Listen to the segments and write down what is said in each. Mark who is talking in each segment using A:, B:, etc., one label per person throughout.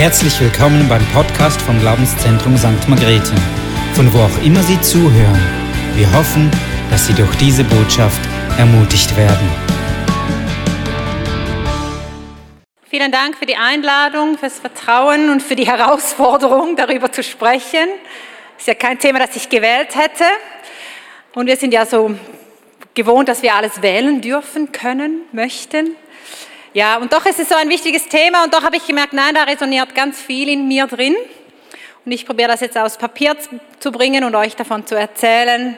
A: Herzlich willkommen beim Podcast vom Glaubenszentrum St. Margrethe, von wo auch immer Sie zuhören. Wir hoffen, dass Sie durch diese Botschaft ermutigt werden.
B: Vielen Dank für die Einladung, fürs Vertrauen und für die Herausforderung, darüber zu sprechen. Ist ja kein Thema, das ich gewählt hätte. Und wir sind ja so gewohnt, dass wir alles wählen dürfen, können, möchten. Ja, und doch ist es so ein wichtiges Thema und doch habe ich gemerkt, nein, da resoniert ganz viel in mir drin. Und ich probiere das jetzt aus Papier zu bringen und euch davon zu erzählen.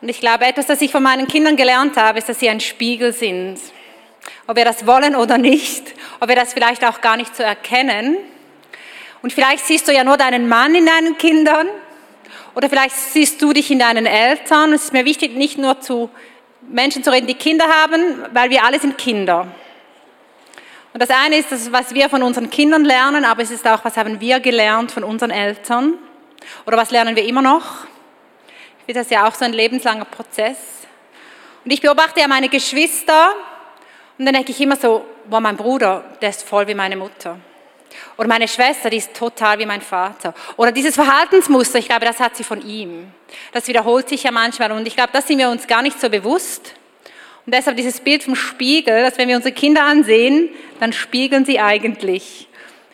B: Und ich glaube, etwas, das ich von meinen Kindern gelernt habe, ist, dass sie ein Spiegel sind. Ob wir das wollen oder nicht, ob wir das vielleicht auch gar nicht so erkennen. Und vielleicht siehst du ja nur deinen Mann in deinen Kindern oder vielleicht siehst du dich in deinen Eltern. Es ist mir wichtig, nicht nur zu Menschen zu reden, die Kinder haben, weil wir alle sind Kinder. Und das eine ist das, was wir von unseren Kindern lernen, aber es ist auch, was haben wir gelernt von unseren Eltern? Oder was lernen wir immer noch? Ich finde das ja auch so ein lebenslanger Prozess. Und ich beobachte ja meine Geschwister und dann denke ich immer so, boah, mein Bruder, der ist voll wie meine Mutter. Oder meine Schwester, die ist total wie mein Vater. Oder dieses Verhaltensmuster, ich glaube, das hat sie von ihm. Das wiederholt sich ja manchmal und ich glaube, das sind wir uns gar nicht so bewusst. Und deshalb dieses Bild vom Spiegel, dass wenn wir unsere Kinder ansehen, dann spiegeln sie eigentlich.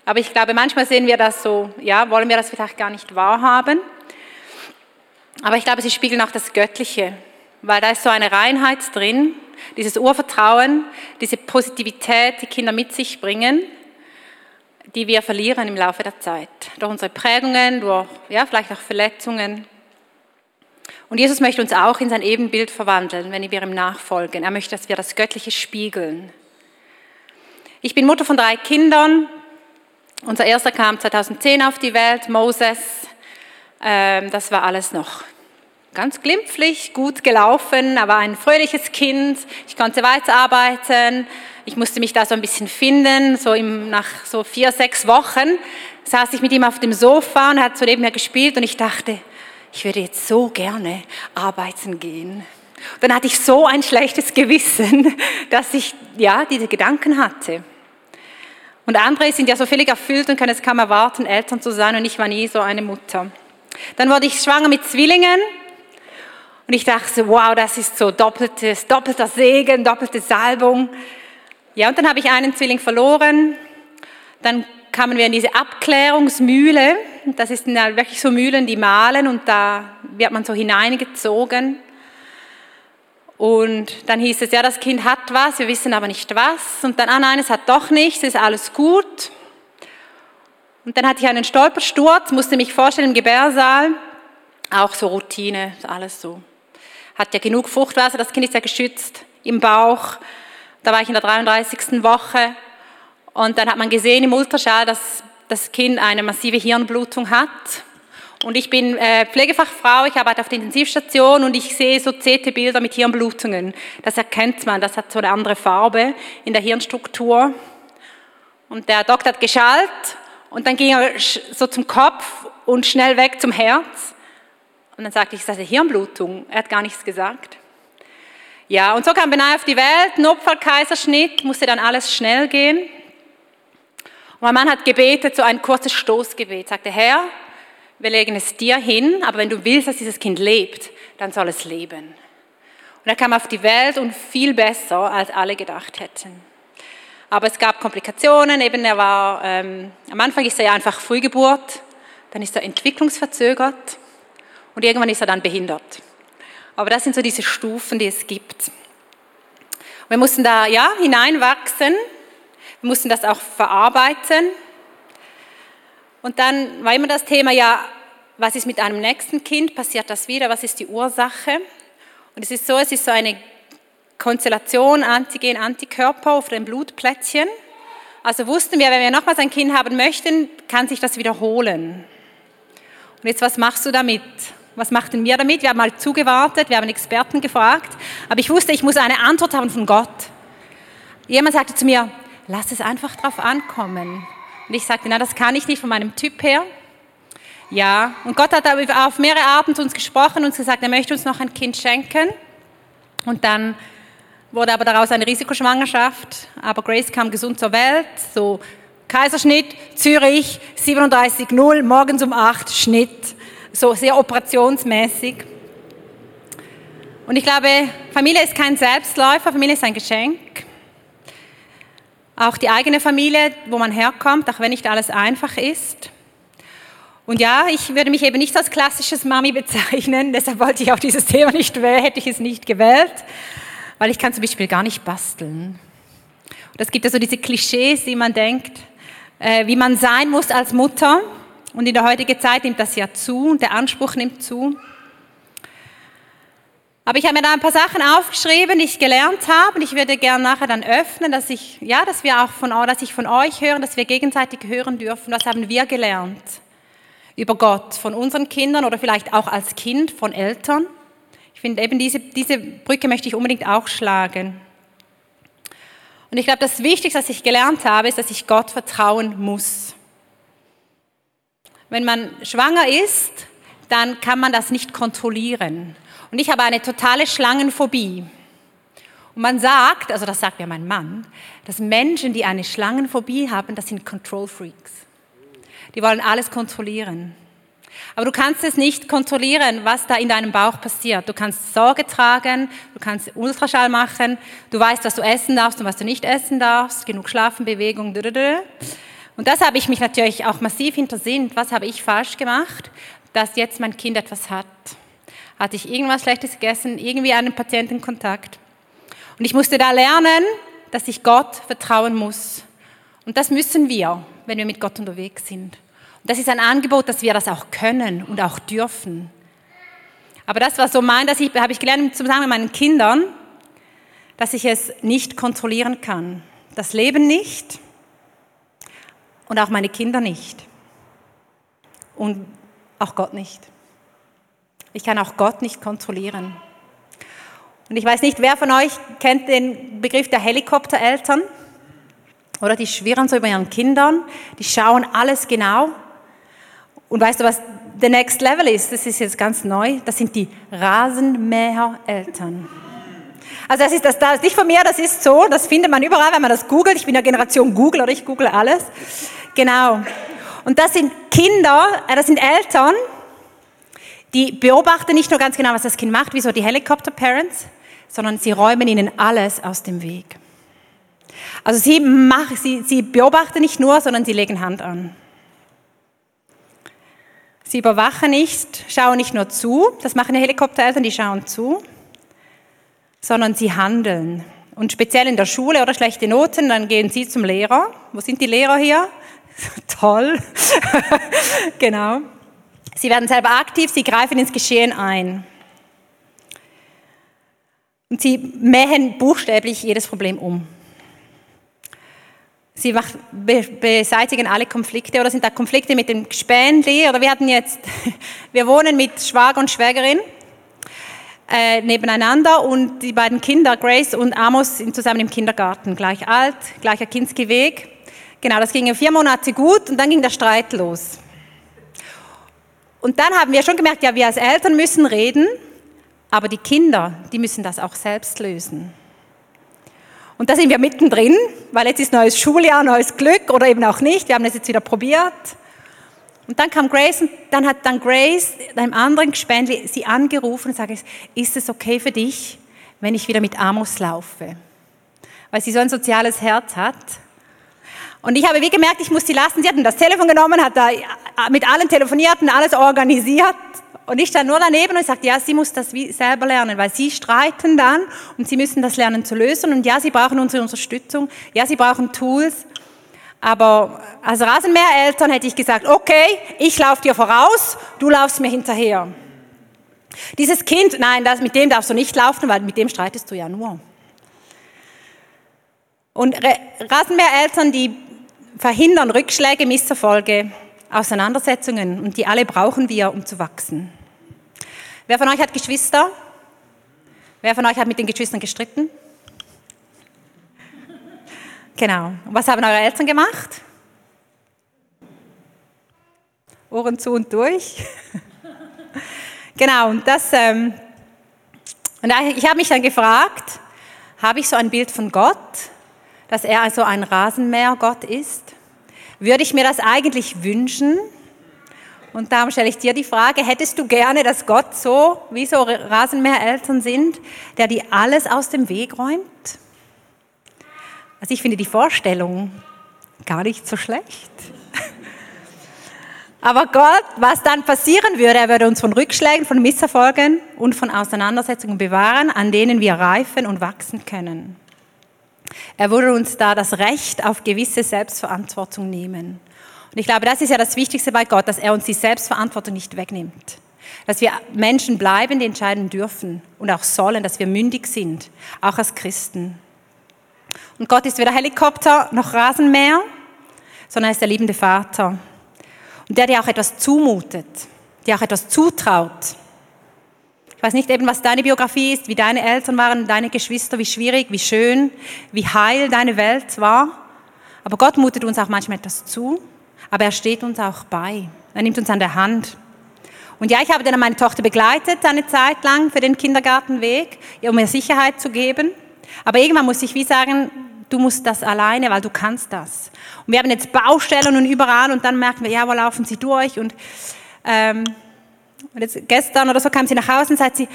B: Aber ich glaube, manchmal sehen wir das so, ja, wollen wir das vielleicht gar nicht wahrhaben. Aber ich glaube, sie spiegeln auch das Göttliche, weil da ist so eine Reinheit drin, dieses Urvertrauen, diese Positivität, die Kinder mit sich bringen die wir verlieren im Laufe der Zeit. Durch unsere Prägungen, durch ja, vielleicht auch Verletzungen. Und Jesus möchte uns auch in sein Ebenbild verwandeln, wenn wir ihm nachfolgen. Er möchte, dass wir das Göttliche spiegeln. Ich bin Mutter von drei Kindern. Unser erster kam 2010 auf die Welt, Moses. Ähm, das war alles noch ganz glimpflich, gut gelaufen, aber ein fröhliches Kind. Ich konnte weiterarbeiten. Ich musste mich da so ein bisschen finden. So im, nach so vier, sechs Wochen saß ich mit ihm auf dem Sofa und er hat so neben mir gespielt und ich dachte, ich würde jetzt so gerne arbeiten gehen. Dann hatte ich so ein schlechtes Gewissen, dass ich ja diese Gedanken hatte. Und andere sind ja so völlig erfüllt und können es kaum erwarten, Eltern zu sein und ich war nie so eine Mutter. Dann wurde ich schwanger mit Zwillingen und ich dachte, wow, das ist so doppeltes, doppelter Segen, doppelte Salbung. Ja, und dann habe ich einen Zwilling verloren. Dann kamen wir in diese Abklärungsmühle. Das sind ja wirklich so Mühlen, die malen und da wird man so hineingezogen. Und dann hieß es, ja, das Kind hat was, wir wissen aber nicht was. Und dann, ah nein, es hat doch nichts, ist alles gut. Und dann hatte ich einen Stolpersturz, musste mich vorstellen im Gebärsaal. Auch so Routine, alles so hat ja genug Fruchtwasser, das Kind ist ja geschützt im Bauch. Da war ich in der 33. Woche und dann hat man gesehen im Ultraschall, dass das Kind eine massive Hirnblutung hat. Und ich bin äh, Pflegefachfrau, ich arbeite auf der Intensivstation und ich sehe so CT-Bilder mit Hirnblutungen. Das erkennt man, das hat so eine andere Farbe in der Hirnstruktur. Und der Doktor hat geschallt und dann ging er so zum Kopf und schnell weg zum Herz. Und dann sagte ich, ist eine Hirnblutung? Er hat gar nichts gesagt. Ja, und so kam Benai auf die Welt, Notfallkaiserschnitt, musste dann alles schnell gehen. Mein Mann hat gebetet, so ein kurzes Stoßgebet, sagte, Herr, wir legen es dir hin, aber wenn du willst, dass dieses Kind lebt, dann soll es leben. Und er kam auf die Welt und viel besser, als alle gedacht hätten. Aber es gab Komplikationen, eben er war, ähm, am Anfang ist er ja einfach Frühgeburt, dann ist er entwicklungsverzögert, und irgendwann ist er dann behindert. Aber das sind so diese Stufen, die es gibt. Wir mussten da ja hineinwachsen, wir mussten das auch verarbeiten. Und dann war immer das Thema, ja, was ist mit einem nächsten Kind? Passiert das wieder? Was ist die Ursache? Und es ist so, es ist so eine Konstellation Antigen, Antikörper auf dem Blutplättchen. Also wussten wir, wenn wir nochmals ein Kind haben möchten, kann sich das wiederholen. Und jetzt, was machst du damit? Was machten wir damit? Wir haben mal zugewartet, wir haben Experten gefragt, aber ich wusste, ich muss eine Antwort haben von Gott. Jemand sagte zu mir, lass es einfach drauf ankommen. Und ich sagte, na, das kann ich nicht von meinem Typ her. Ja, und Gott hat auf mehrere zu uns gesprochen und gesagt, er möchte uns noch ein Kind schenken. Und dann wurde aber daraus eine Risikoschwangerschaft. Aber Grace kam gesund zur Welt, so Kaiserschnitt, Zürich, 37,0, morgens um 8, Schnitt. So sehr operationsmäßig. Und ich glaube, Familie ist kein Selbstläufer, Familie ist ein Geschenk. Auch die eigene Familie, wo man herkommt, auch wenn nicht alles einfach ist. Und ja, ich würde mich eben nicht als klassisches Mami bezeichnen, deshalb wollte ich auch dieses Thema nicht wählen, hätte ich es nicht gewählt, weil ich kann zum Beispiel gar nicht basteln. Und es gibt ja so diese Klischees, die man denkt, äh, wie man sein muss als Mutter. Und in der heutigen Zeit nimmt das ja zu und der Anspruch nimmt zu. Aber ich habe mir da ein paar Sachen aufgeschrieben, die ich gelernt habe und ich würde gerne nachher dann öffnen, dass ich, ja, dass wir auch von, dass ich von euch höre, dass wir gegenseitig hören dürfen. Was haben wir gelernt über Gott von unseren Kindern oder vielleicht auch als Kind von Eltern? Ich finde eben diese, diese Brücke möchte ich unbedingt auch schlagen. Und ich glaube, das Wichtigste, was ich gelernt habe, ist, dass ich Gott vertrauen muss. Wenn man schwanger ist, dann kann man das nicht kontrollieren. Und ich habe eine totale Schlangenphobie. Und man sagt, also das sagt mir mein Mann, dass Menschen, die eine Schlangenphobie haben, das sind Control Freaks. Die wollen alles kontrollieren. Aber du kannst es nicht kontrollieren, was da in deinem Bauch passiert. Du kannst Sorge tragen, du kannst Ultraschall machen, du weißt, was du essen darfst und was du nicht essen darfst, genug Schlafen, Bewegung. Und das habe ich mich natürlich auch massiv hintersinnt. Was habe ich falsch gemacht, dass jetzt mein Kind etwas hat? Hatte ich irgendwas Schlechtes gegessen, irgendwie einen Patientenkontakt? Und ich musste da lernen, dass ich Gott vertrauen muss. Und das müssen wir, wenn wir mit Gott unterwegs sind. Und das ist ein Angebot, dass wir das auch können und auch dürfen. Aber das war so mein, das habe ich gelernt im Zusammenhang mit meinen Kindern, dass ich es nicht kontrollieren kann. Das Leben nicht und auch meine Kinder nicht. Und auch Gott nicht. Ich kann auch Gott nicht kontrollieren. Und ich weiß nicht, wer von euch kennt den Begriff der Helikoptereltern? Oder die schwirren so über ihren Kindern, die schauen alles genau. Und weißt du, was the next level ist? Das ist jetzt ganz neu. Das sind die Rasenmähereltern. Also das ist das, das ist nicht von mir, das ist so, das findet man überall, wenn man das googelt. Ich bin ja Generation Google oder ich google alles. Genau. Und das sind Kinder, äh, das sind Eltern, die beobachten nicht nur ganz genau, was das Kind macht, wie so die Helicopter-Parents, sondern sie räumen ihnen alles aus dem Weg. Also sie, machen, sie, sie beobachten nicht nur, sondern sie legen Hand an. Sie überwachen nicht, schauen nicht nur zu, das machen die Helikoptereltern, die schauen zu, sondern sie handeln. Und speziell in der Schule oder schlechte Noten, dann gehen sie zum Lehrer. Wo sind die Lehrer hier? Toll. genau. Sie werden selber aktiv, sie greifen ins Geschehen ein. Und sie mähen buchstäblich jedes Problem um. Sie beseitigen alle Konflikte oder sind da Konflikte mit dem Spähnli oder wir hatten jetzt, wir wohnen mit Schwager und Schwägerin äh, nebeneinander und die beiden Kinder, Grace und Amos, sind zusammen im Kindergarten, gleich alt, gleicher Kinski-Weg. Genau, das ging vier Monate gut und dann ging der Streit los. Und dann haben wir schon gemerkt, ja, wir als Eltern müssen reden, aber die Kinder, die müssen das auch selbst lösen. Und da sind wir mittendrin, weil jetzt ist neues Schuljahr, neues Glück oder eben auch nicht. Wir haben das jetzt wieder probiert. Und dann kam Grace und dann hat dann Grace einem anderen Gespendli sie angerufen und sagt, ist es okay für dich, wenn ich wieder mit Amos laufe? Weil sie so ein soziales Herz hat. Und ich habe wie gemerkt, ich muss sie lassen. Sie hat das Telefon genommen, hat da mit allen telefoniert und alles organisiert. Und ich stand nur daneben und sagte, ja, sie muss das selber lernen, weil sie streiten dann und sie müssen das lernen zu lösen. Und ja, sie brauchen unsere Unterstützung. Ja, sie brauchen Tools. Aber als Rasenmähereltern hätte ich gesagt, okay, ich laufe dir voraus, du laufst mir hinterher. Dieses Kind, nein, das, mit dem darfst du nicht laufen, weil mit dem streitest du ja nur. Und Rasenmähereltern, die verhindern Rückschläge, Misserfolge, Auseinandersetzungen und die alle brauchen wir, um zu wachsen. Wer von euch hat Geschwister? Wer von euch hat mit den Geschwistern gestritten? Genau. Und was haben eure Eltern gemacht? Ohren zu und durch. genau, und das, ähm, und ich habe mich dann gefragt, habe ich so ein Bild von Gott, dass er also ein Rasenmähergott ist? Würde ich mir das eigentlich wünschen? Und darum stelle ich dir die Frage, hättest du gerne, dass Gott so, wie so Rasenmähereltern sind, der dir alles aus dem Weg räumt? Also ich finde die Vorstellung gar nicht so schlecht. Aber Gott, was dann passieren würde, er würde uns von Rückschlägen, von Misserfolgen und von Auseinandersetzungen bewahren, an denen wir reifen und wachsen können. Er würde uns da das Recht auf gewisse Selbstverantwortung nehmen. Und ich glaube, das ist ja das Wichtigste bei Gott, dass er uns die Selbstverantwortung nicht wegnimmt. Dass wir Menschen bleiben, die entscheiden dürfen und auch sollen, dass wir mündig sind, auch als Christen. Und Gott ist weder Helikopter noch Rasenmäher, sondern er ist der liebende Vater. Und der dir auch etwas zumutet, dir auch etwas zutraut. Ich weiß nicht eben, was deine Biografie ist, wie deine Eltern waren, deine Geschwister, wie schwierig, wie schön, wie heil deine Welt war. Aber Gott mutet uns auch manchmal etwas zu, aber er steht uns auch bei. Er nimmt uns an der Hand. Und ja, ich habe dann meine Tochter begleitet eine Zeit lang für den Kindergartenweg, um ihr Sicherheit zu geben. Aber irgendwann muss ich wie sagen, du musst das alleine, weil du kannst das. Und wir haben jetzt Baustellen und überall und dann merken wir, ja, wo laufen sie durch? Und, ähm, und jetzt gestern oder so kam sie nach Hause und sagt sie,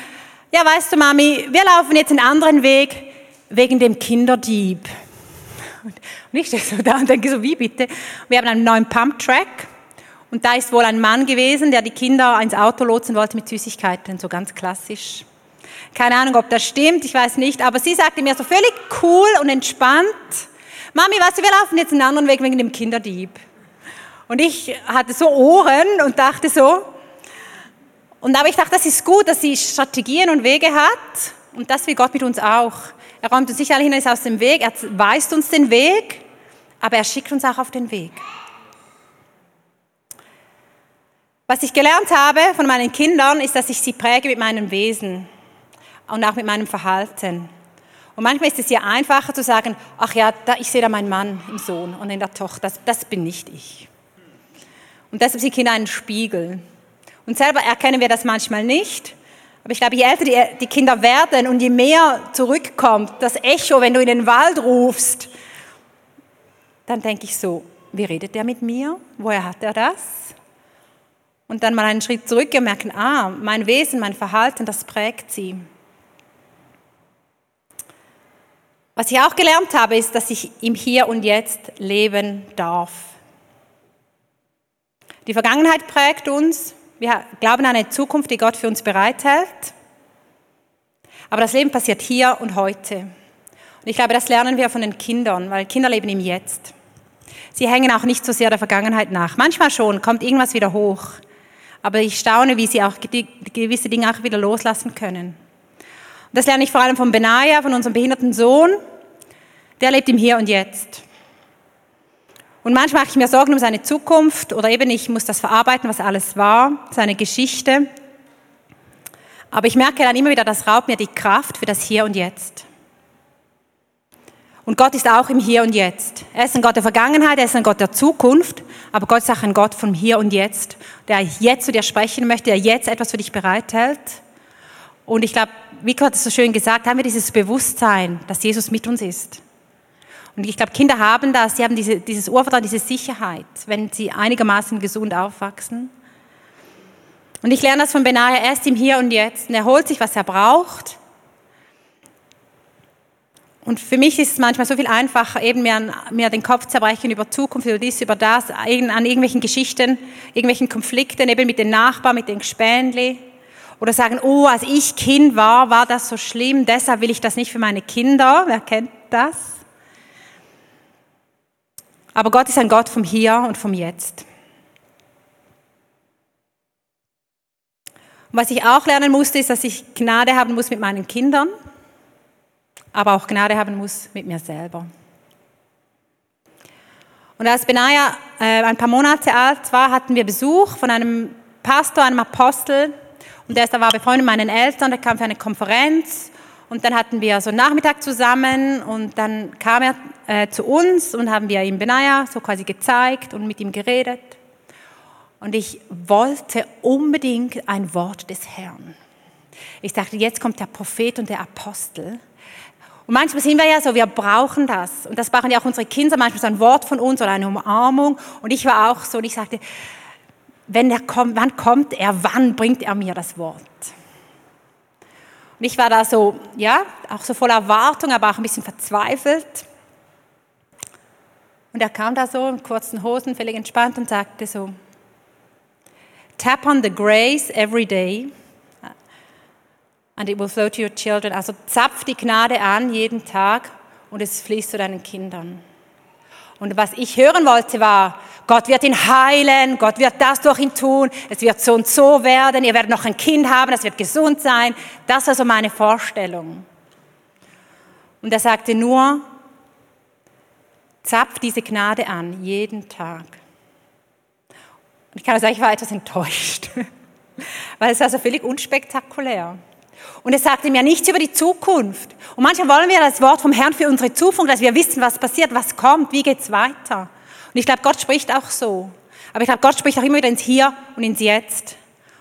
B: ja, weißt du, Mami, wir laufen jetzt einen anderen Weg wegen dem Kinderdieb. Und ich stehe so da und denke so, wie bitte? Wir haben einen neuen Pump-Track und da ist wohl ein Mann gewesen, der die Kinder ins Auto lotsen wollte mit Süßigkeiten, so ganz klassisch. Keine Ahnung, ob das stimmt, ich weiß nicht, aber sie sagte mir so völlig cool und entspannt, Mami, weißt du, wir laufen jetzt einen anderen Weg wegen dem Kinderdieb. Und ich hatte so Ohren und dachte so, und aber ich dachte, das ist gut, dass sie Strategien und Wege hat und das will Gott mit uns auch. Er räumt uns sicherlich alles aus dem Weg, er weist uns den Weg, aber er schickt uns auch auf den Weg. Was ich gelernt habe von meinen Kindern, ist, dass ich sie präge mit meinem Wesen und auch mit meinem Verhalten. Und manchmal ist es ja einfacher zu sagen, ach ja, da, ich sehe da meinen Mann im Sohn und in der Tochter, das, das bin nicht ich. Und deshalb sind Kinder ein Spiegel. Und selber erkennen wir das manchmal nicht. Aber ich glaube, je älter die, Kinder werden und je mehr zurückkommt, das Echo, wenn du in den Wald rufst, dann denke ich so, wie redet der mit mir? Woher hat er das? Und dann mal einen Schritt zurück merken, ah, mein Wesen, mein Verhalten, das prägt sie. Was ich auch gelernt habe, ist, dass ich im Hier und Jetzt leben darf. Die Vergangenheit prägt uns. Wir glauben an eine Zukunft, die Gott für uns bereithält. Aber das Leben passiert hier und heute. Und ich glaube, das lernen wir von den Kindern, weil Kinder leben im Jetzt. Sie hängen auch nicht so sehr der Vergangenheit nach. Manchmal schon, kommt irgendwas wieder hoch. Aber ich staune, wie sie auch gewisse Dinge auch wieder loslassen können. Und das lerne ich vor allem von Benaya, von unserem behinderten Sohn. Der lebt im Hier und Jetzt. Und manchmal mache ich mir Sorgen um seine Zukunft oder eben ich muss das verarbeiten, was alles war, seine Geschichte. Aber ich merke dann immer wieder, das raubt mir die Kraft für das Hier und Jetzt. Und Gott ist auch im Hier und Jetzt. Er ist ein Gott der Vergangenheit, er ist ein Gott der Zukunft, aber Gott ist auch ein Gott vom Hier und Jetzt, der jetzt zu dir sprechen möchte, der jetzt etwas für dich bereithält. Und ich glaube, wie Gott es so schön gesagt, haben wir dieses Bewusstsein, dass Jesus mit uns ist. Und ich glaube, Kinder haben das, sie haben diese, dieses Urvertrauen, diese Sicherheit, wenn sie einigermaßen gesund aufwachsen. Und ich lerne das von Benaja erst im Hier und Jetzt. Und er holt sich, was er braucht. Und für mich ist es manchmal so viel einfacher, eben mir, mir den Kopf zerbrechen über Zukunft, über dies, über das, an irgendwelchen Geschichten, irgendwelchen Konflikten, eben mit den Nachbarn, mit den Gespänli. Oder sagen, oh, als ich Kind war, war das so schlimm, deshalb will ich das nicht für meine Kinder. Wer kennt das? Aber Gott ist ein Gott vom Hier und vom Jetzt. Und was ich auch lernen musste, ist, dass ich Gnade haben muss mit meinen Kindern, aber auch Gnade haben muss mit mir selber. Und als Benaya äh, ein paar Monate alt war, hatten wir Besuch von einem Pastor, einem Apostel, und der war befreundet mit meinen Eltern, der kam für eine Konferenz und dann hatten wir so einen Nachmittag zusammen und dann kam er äh, zu uns und haben wir ihm Benaya so quasi gezeigt und mit ihm geredet. Und ich wollte unbedingt ein Wort des Herrn. Ich dachte, jetzt kommt der Prophet und der Apostel Und manchmal sind wir ja so, wir brauchen das. Und das brauchen ja auch unsere Kinder, manchmal so ein Wort von uns oder eine Umarmung. Und ich war auch so, und ich sagte, wenn er kommt, wann kommt er, wann bringt er mir das Wort? Und ich war da so, ja, auch so voller Erwartung, aber auch ein bisschen verzweifelt. Und er kam da so in kurzen Hosen, völlig entspannt und sagte so, tap on the grace every day and it will flow to your children. Also zapf die Gnade an jeden Tag und es fließt zu deinen Kindern. Und was ich hören wollte war, Gott wird ihn heilen, Gott wird das durch ihn tun, es wird so und so werden, ihr werdet noch ein Kind haben, es wird gesund sein. Das war so meine Vorstellung. Und er sagte nur, zapf diese Gnade an, jeden Tag. Und ich kann sagen, ich war etwas enttäuscht, weil es war so völlig unspektakulär. Und es sagte mir nichts über die Zukunft. Und manchmal wollen wir das Wort vom Herrn für unsere Zukunft, dass wir wissen, was passiert, was kommt, wie geht's weiter. Und ich glaube, Gott spricht auch so. Aber ich glaube, Gott spricht auch immer wieder ins Hier und ins Jetzt.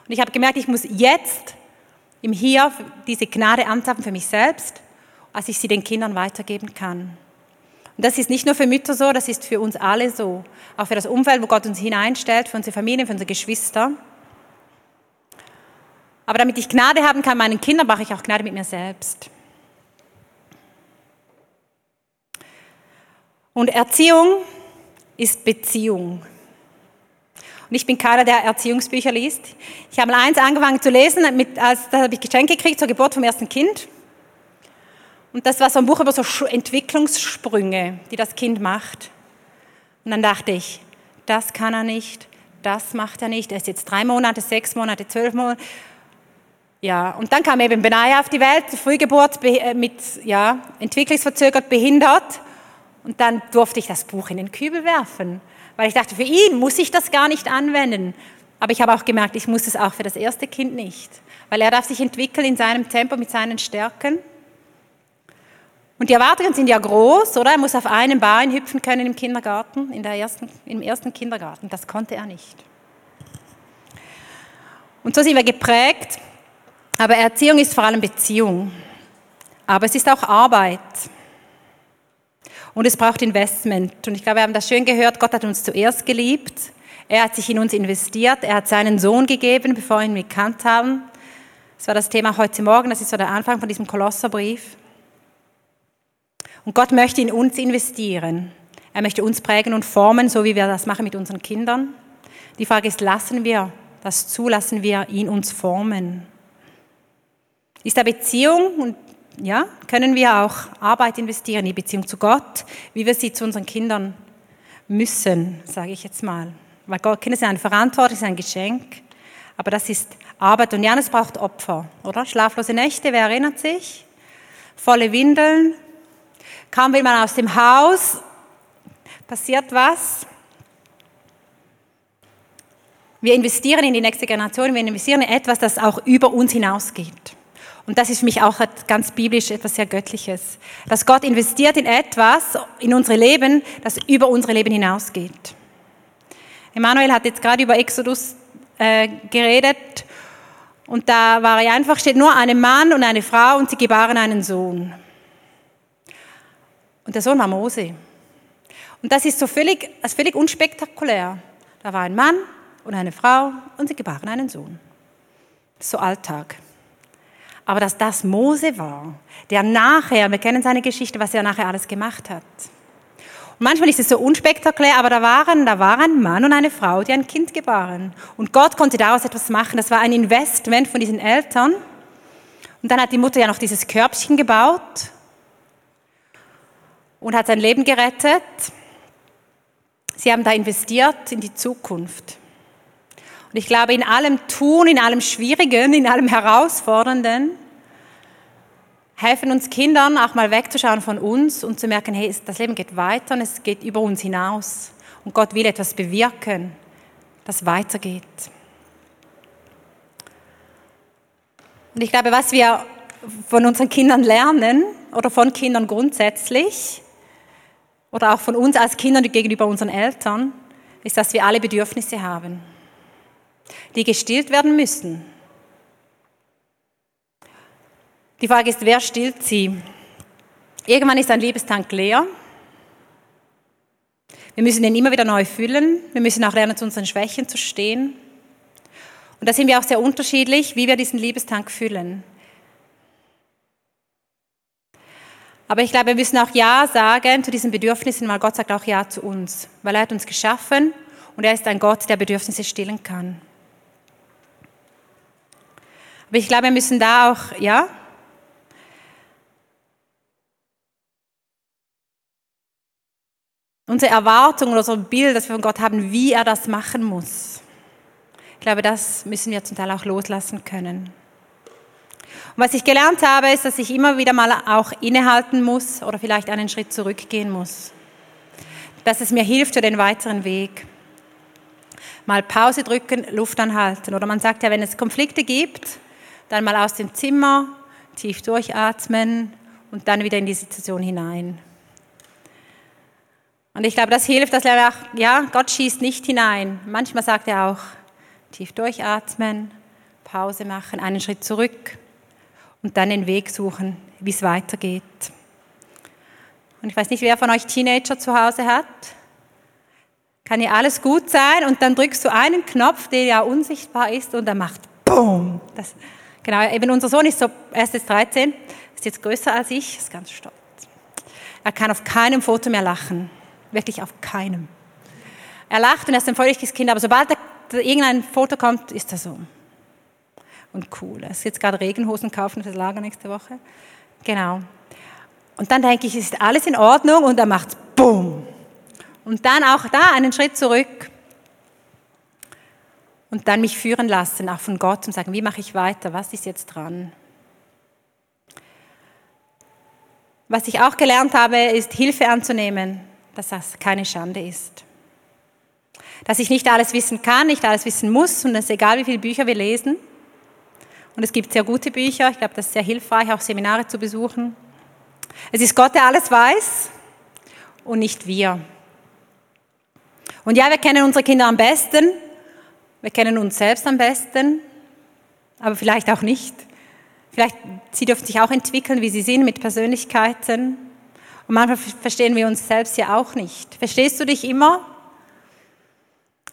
B: Und ich habe gemerkt, ich muss jetzt im Hier diese Gnade anzapfen für mich selbst, als ich sie den Kindern weitergeben kann. Und das ist nicht nur für Mütter so, das ist für uns alle so. Auch für das Umfeld, wo Gott uns hineinstellt, für unsere Familien, für unsere Geschwister. Aber damit ich Gnade haben kann meinen Kindern, brauche ich auch Gnade mit mir selbst. Und Erziehung ist Beziehung. Und ich bin keiner, der Erziehungsbücher liest. Ich habe mal eins angefangen zu lesen, mit, als, da habe ich Geschenke gekriegt zur Geburt vom ersten Kind. Und das war so ein Buch über so Entwicklungssprünge, die das Kind macht. Und dann dachte ich, das kann er nicht, das macht er nicht. Er ist jetzt drei Monate, sechs Monate, zwölf Monate. Ja, und dann kam eben Benaya auf die Welt, Frühgeburt äh, mit ja, entwicklungsverzögert, behindert. Und dann durfte ich das Buch in den Kübel werfen, weil ich dachte, für ihn muss ich das gar nicht anwenden. Aber ich habe auch gemerkt, ich muss es auch für das erste Kind nicht, weil er darf sich entwickeln in seinem Tempo mit seinen Stärken. Und die Erwartungen sind ja groß, oder? Er muss auf einem Bein hüpfen können im Kindergarten, in der ersten, im ersten Kindergarten. Das konnte er nicht. Und so sind wir geprägt aber Erziehung ist vor allem Beziehung. Aber es ist auch Arbeit. Und es braucht Investment. Und ich glaube, wir haben das schön gehört. Gott hat uns zuerst geliebt. Er hat sich in uns investiert. Er hat seinen Sohn gegeben, bevor wir ihn gekannt haben. Das war das Thema heute Morgen. Das ist so der Anfang von diesem Kolosserbrief. Und Gott möchte in uns investieren. Er möchte uns prägen und formen, so wie wir das machen mit unseren Kindern. Die Frage ist, lassen wir das zu, lassen wir ihn uns formen? Ist der Beziehung und ja, können wir auch Arbeit investieren in die Beziehung zu Gott, wie wir sie zu unseren Kindern müssen, sage ich jetzt mal. Weil Kinder sind eine Verantwortung, sind ein Geschenk, aber das ist Arbeit und ja, es braucht Opfer, oder? Schlaflose Nächte, wer erinnert sich? Volle Windeln, kaum will man aus dem Haus, passiert was. Wir investieren in die nächste Generation, wir investieren in etwas, das auch über uns hinausgeht. Und das ist für mich auch ganz biblisch etwas sehr Göttliches. Dass Gott investiert in etwas, in unsere Leben, das über unsere Leben hinausgeht. Emanuel hat jetzt gerade über Exodus äh, geredet und da war er einfach, steht nur ein Mann und eine Frau und sie gebaren einen Sohn. Und der Sohn war Mose. Und das ist so völlig, also völlig unspektakulär. Da war ein Mann und eine Frau und sie gebaren einen Sohn. So Alltag aber dass das Mose war, der nachher, wir kennen seine Geschichte, was er nachher alles gemacht hat. Und manchmal ist es so unspektakulär, aber da waren, da war ein Mann und eine Frau, die ein Kind gebaren. Und Gott konnte daraus etwas machen. Das war ein Investment von diesen Eltern. Und dann hat die Mutter ja noch dieses Körbchen gebaut und hat sein Leben gerettet. Sie haben da investiert in die Zukunft. Und ich glaube, in allem Tun, in allem Schwierigen, in allem Herausfordernden, helfen uns Kindern auch mal wegzuschauen von uns und zu merken, hey, das Leben geht weiter und es geht über uns hinaus. Und Gott will etwas bewirken, das weitergeht. Und ich glaube, was wir von unseren Kindern lernen oder von Kindern grundsätzlich oder auch von uns als Kindern gegenüber unseren Eltern, ist, dass wir alle Bedürfnisse haben die gestillt werden müssen. Die Frage ist, wer stillt sie? Irgendwann ist ein Liebestank leer. Wir müssen den immer wieder neu füllen. Wir müssen auch lernen, zu unseren Schwächen zu stehen. Und da sind wir auch sehr unterschiedlich, wie wir diesen Liebestank füllen. Aber ich glaube, wir müssen auch Ja sagen zu diesen Bedürfnissen, weil Gott sagt auch Ja zu uns, weil er hat uns geschaffen und er ist ein Gott, der Bedürfnisse stillen kann. Aber ich glaube, wir müssen da auch, ja, unsere Erwartung oder ein Bild, das wir von Gott haben, wie er das machen muss. Ich glaube, das müssen wir zum Teil auch loslassen können. Und was ich gelernt habe, ist, dass ich immer wieder mal auch innehalten muss oder vielleicht einen Schritt zurückgehen muss. Dass es mir hilft für den weiteren Weg. Mal Pause drücken, Luft anhalten. Oder man sagt ja, wenn es Konflikte gibt, dann mal aus dem Zimmer, tief durchatmen und dann wieder in die Situation hinein. Und ich glaube, das hilft, dass er auch, ja, Gott schießt nicht hinein. Manchmal sagt er auch, tief durchatmen, Pause machen, einen Schritt zurück und dann den Weg suchen, wie es weitergeht. Und ich weiß nicht, wer von euch Teenager zu Hause hat. Kann ja alles gut sein und dann drückst du einen Knopf, der ja unsichtbar ist und er macht BOOM. Das, genau, eben unser Sohn ist so, er ist jetzt 13, ist jetzt größer als ich, ist ganz stolz. Er kann auf keinem Foto mehr lachen. Wirklich auf keinem. Er lacht und er ist ein fröhliches Kind, aber sobald da irgendein Foto kommt, ist er so. Und cool. Er ist jetzt gerade Regenhosen kaufen für das Lager nächste Woche. Genau. Und dann denke ich, ist alles in Ordnung und er macht BUM. Und dann auch da einen Schritt zurück und dann mich führen lassen, auch von Gott und sagen, wie mache ich weiter, was ist jetzt dran? Was ich auch gelernt habe, ist Hilfe anzunehmen dass das keine Schande ist. Dass ich nicht alles wissen kann, nicht alles wissen muss und es ist egal, wie viele Bücher wir lesen. Und es gibt sehr gute Bücher, ich glaube, das ist sehr hilfreich, auch Seminare zu besuchen. Es ist Gott, der alles weiß und nicht wir. Und ja, wir kennen unsere Kinder am besten, wir kennen uns selbst am besten, aber vielleicht auch nicht. Vielleicht, sie dürfen sich auch entwickeln, wie sie sind, mit Persönlichkeiten. Und manchmal verstehen wir uns selbst ja auch nicht. Verstehst du dich immer?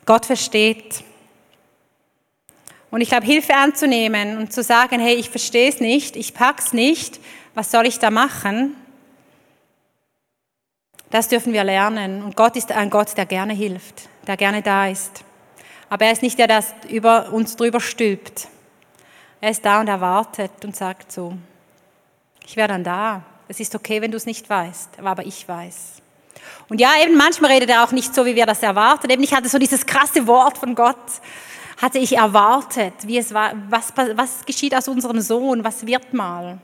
B: Gott versteht. Und ich glaube, Hilfe anzunehmen und zu sagen, hey, ich verstehe es nicht, ich pack's nicht, was soll ich da machen? Das dürfen wir lernen. Und Gott ist ein Gott, der gerne hilft, der gerne da ist. Aber er ist nicht der, der über uns drüber stülpt. Er ist da und er wartet und sagt so, ich wäre dann da. Es ist okay, wenn du es nicht weißt, aber ich weiß. Und ja, eben manchmal redet er auch nicht so, wie wir das erwarten. Eben ich hatte so dieses krasse Wort von Gott, hatte ich erwartet, wie es war, was, was geschieht aus unserem Sohn, was wird mal.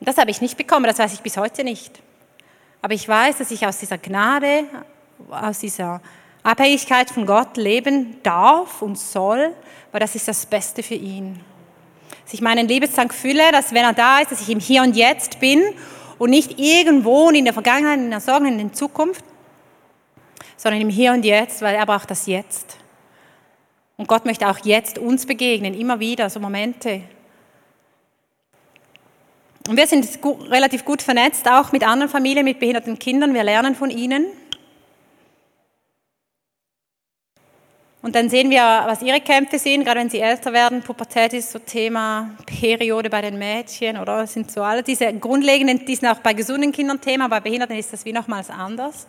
B: Das habe ich nicht bekommen, das weiß ich bis heute nicht. Aber ich weiß, dass ich aus dieser Gnade, aus dieser Abhängigkeit von Gott leben darf und soll, weil das ist das Beste für ihn dass ich meinen Lebenstank fülle, dass wenn er da ist, dass ich im Hier und Jetzt bin und nicht irgendwo in der Vergangenheit, in der Sorge, in der Zukunft, sondern im Hier und Jetzt, weil er braucht das Jetzt. Und Gott möchte auch jetzt uns begegnen, immer wieder, so Momente. Und wir sind relativ gut vernetzt, auch mit anderen Familien, mit behinderten Kindern. Wir lernen von ihnen. Und dann sehen wir, was ihre Kämpfe sind, gerade wenn sie älter werden. Pubertät ist so Thema, Periode bei den Mädchen, oder? Das sind so alle diese grundlegenden, die sind auch bei gesunden Kindern Thema, bei Behinderten ist das wie nochmals anders.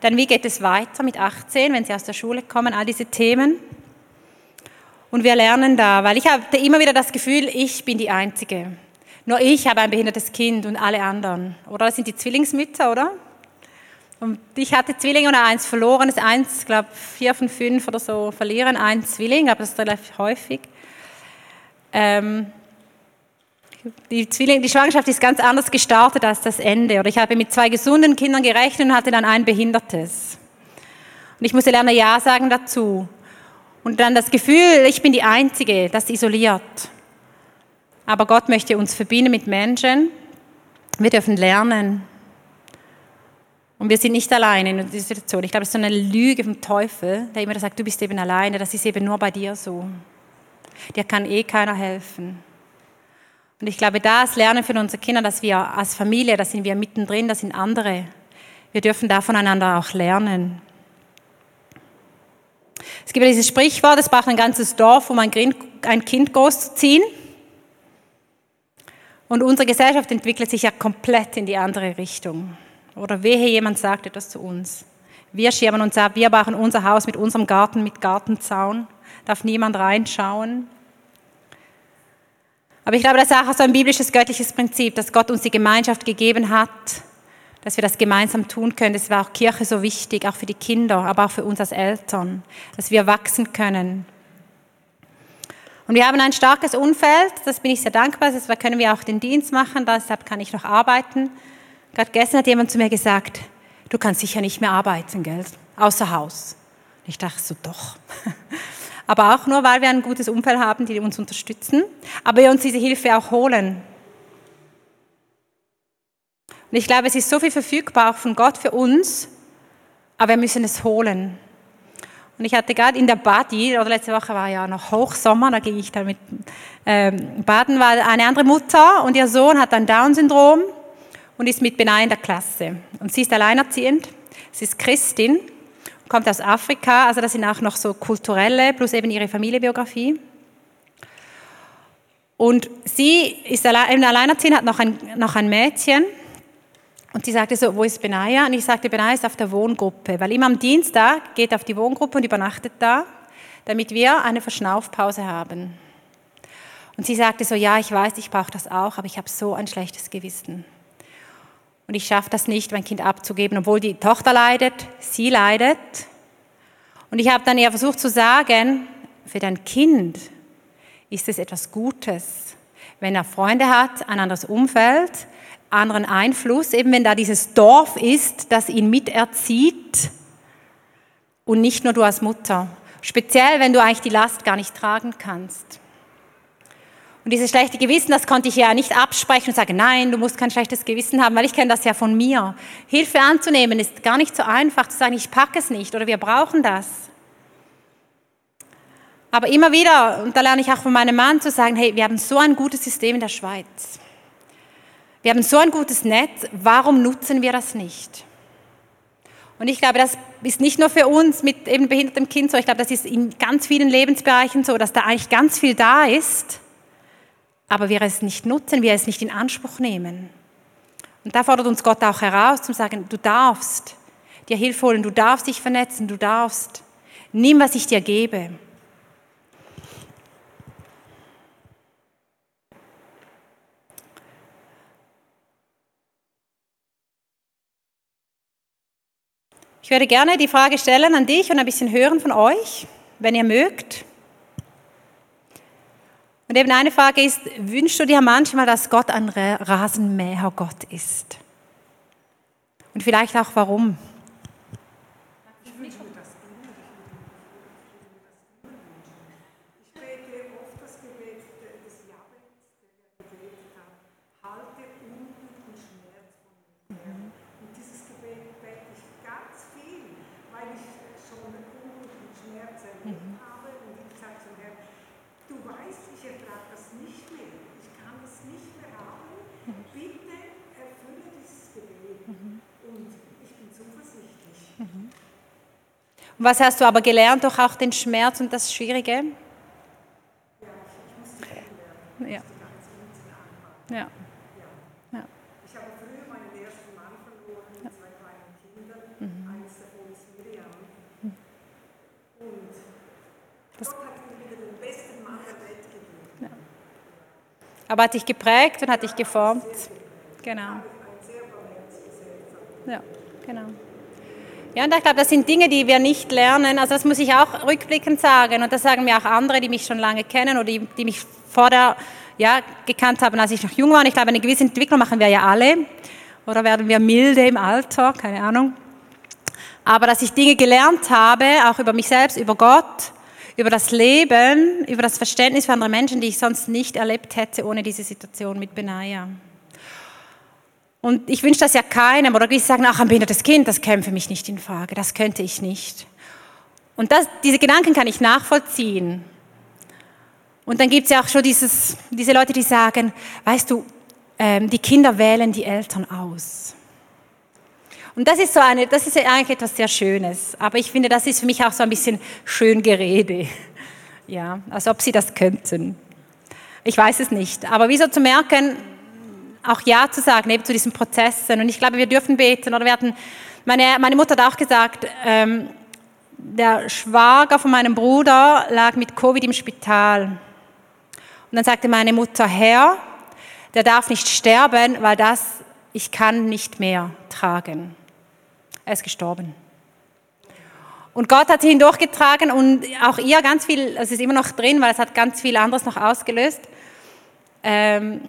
B: Dann, wie geht es weiter mit 18, wenn sie aus der Schule kommen, all diese Themen. Und wir lernen da, weil ich habe immer wieder das Gefühl, ich bin die Einzige. Nur ich habe ein behindertes Kind und alle anderen. Oder das sind die Zwillingsmütter, oder? Und ich hatte Zwillinge und eins verloren. Das eins, ich glaube, vier von fünf oder so verlieren ein Zwilling, aber das ist relativ häufig. Ähm, die, Zwilling, die Schwangerschaft ist ganz anders gestartet als das Ende. Oder ich habe mit zwei gesunden Kindern gerechnet und hatte dann ein behindertes. Und ich musste lernen, Ja sagen dazu. Und dann das Gefühl, ich bin die Einzige, das isoliert. Aber Gott möchte uns verbinden mit Menschen. Wir dürfen lernen. Und wir sind nicht alleine in dieser Situation. Ich glaube, das ist so eine Lüge vom Teufel, der immer sagt, du bist eben alleine, das ist eben nur bei dir so. Dir kann eh keiner helfen. Und ich glaube, das lernen für unsere Kinder, dass wir als Familie, da sind wir mittendrin, das sind andere. Wir dürfen da voneinander auch lernen. Es gibt ja dieses Sprichwort, es braucht ein ganzes Dorf, um ein Kind großzuziehen. Und unsere Gesellschaft entwickelt sich ja komplett in die andere Richtung. Oder wehe, jemand sagt etwas zu uns. Wir schirmen uns ab, wir brauchen unser Haus mit unserem Garten, mit Gartenzaun. Darf niemand reinschauen. Aber ich glaube, das ist auch so ein biblisches, göttliches Prinzip, dass Gott uns die Gemeinschaft gegeben hat, dass wir das gemeinsam tun können. Das war auch Kirche so wichtig, auch für die Kinder, aber auch für uns als Eltern, dass wir wachsen können. Und wir haben ein starkes Umfeld, das bin ich sehr dankbar, deshalb können wir auch den Dienst machen, deshalb kann ich noch arbeiten. Gerade gestern hat jemand zu mir gesagt, du kannst sicher nicht mehr arbeiten, gell? Außer Haus. Ich dachte so, doch. Aber auch nur, weil wir ein gutes Umfeld haben, die uns unterstützen, aber wir uns diese Hilfe auch holen. Und ich glaube, es ist so viel verfügbar auch von Gott für uns, aber wir müssen es holen. Und ich hatte gerade in der Badi, oder letzte Woche war ja noch Hochsommer, da ging ich dann mit ähm, baden, war eine andere Mutter und ihr Sohn hat ein Down-Syndrom und ist mit Benai in der Klasse. Und sie ist alleinerziehend, sie ist Christin, kommt aus Afrika, also das sind auch noch so kulturelle, plus eben ihre Familienbiografie. Und sie ist allein, alleinerziehend, hat noch ein, noch ein Mädchen. Und sie sagte so, wo ist Benaya? Und ich sagte, Benaya ist auf der Wohngruppe, weil immer am Dienstag geht auf die Wohngruppe und übernachtet da, damit wir eine Verschnaufpause haben. Und sie sagte so, ja, ich weiß, ich brauche das auch, aber ich habe so ein schlechtes Gewissen. Und ich schaffe das nicht, mein Kind abzugeben, obwohl die Tochter leidet, sie leidet. Und ich habe dann eher versucht zu sagen, für dein Kind ist es etwas Gutes, wenn er Freunde hat, ein anderes Umfeld, anderen Einfluss, eben wenn da dieses Dorf ist, das ihn miterzieht und nicht nur du als Mutter. Speziell, wenn du eigentlich die Last gar nicht tragen kannst. Und dieses schlechte Gewissen, das konnte ich ja nicht absprechen und sagen, nein, du musst kein schlechtes Gewissen haben, weil ich kenne das ja von mir. Hilfe anzunehmen ist gar nicht so einfach zu sagen, ich packe es nicht oder wir brauchen das. Aber immer wieder, und da lerne ich auch von meinem Mann zu sagen, hey, wir haben so ein gutes System in der Schweiz. Wir haben so ein gutes Netz, warum nutzen wir das nicht? Und ich glaube, das ist nicht nur für uns mit eben behindertem Kind so, ich glaube, das ist in ganz vielen Lebensbereichen so, dass da eigentlich ganz viel da ist aber wir es nicht nutzen, wir es nicht in Anspruch nehmen. Und da fordert uns Gott auch heraus, zu sagen, du darfst dir Hilfe holen, du darfst dich vernetzen, du darfst. Nimm, was ich dir gebe. Ich würde gerne die Frage stellen an dich und ein bisschen hören von euch, wenn ihr mögt. Und eben eine Frage ist, wünschst du dir manchmal, dass Gott ein Rasenmäher-Gott ist? Und vielleicht auch warum? Und was hast du aber gelernt durch auch den Schmerz und das Schwierige? Ja. Ja. ja. Ich habe früher meinen ersten Mann verloren mit zwei kleinen Kindern. Eines davon ist Miriam. Und Gott hat mir wieder den besten Mann der Welt gegeben. Aber hat dich geprägt und hat dich geformt. Genau. Ja, genau. Ja, und ich glaube, das sind Dinge, die wir nicht lernen. Also das muss ich auch rückblickend sagen. Und das sagen mir auch andere, die mich schon lange kennen oder die, die mich vorher ja, gekannt haben, als ich noch jung war. Und ich glaube, eine gewisse Entwicklung machen wir ja alle. Oder werden wir milde im Alter, keine Ahnung. Aber dass ich Dinge gelernt habe, auch über mich selbst, über Gott, über das Leben, über das Verständnis für andere Menschen, die ich sonst nicht erlebt hätte ohne diese Situation mit Benaya. Und ich wünsche das ja keinem. Oder die sagen, ach, ein behindertes Kind, das käme für mich nicht in Frage. Das könnte ich nicht. Und das, diese Gedanken kann ich nachvollziehen. Und dann gibt es ja auch schon dieses, diese Leute, die sagen, weißt du, ähm, die Kinder wählen die Eltern aus. Und das ist so eine, das ist ja eigentlich etwas sehr Schönes. Aber ich finde, das ist für mich auch so ein bisschen schön Gerede. Ja, als ob sie das könnten. Ich weiß es nicht. Aber wieso zu merken, auch Ja zu sagen, eben zu diesen Prozessen. Und ich glaube, wir dürfen beten. Oder wir hatten, meine, meine Mutter hat auch gesagt, ähm, der Schwager von meinem Bruder lag mit Covid im Spital. Und dann sagte meine Mutter, Herr, der darf nicht sterben, weil das ich kann nicht mehr tragen. Er ist gestorben. Und Gott hat sie hindurchgetragen und auch ihr ganz viel, es ist immer noch drin, weil es hat ganz viel anderes noch ausgelöst. Ähm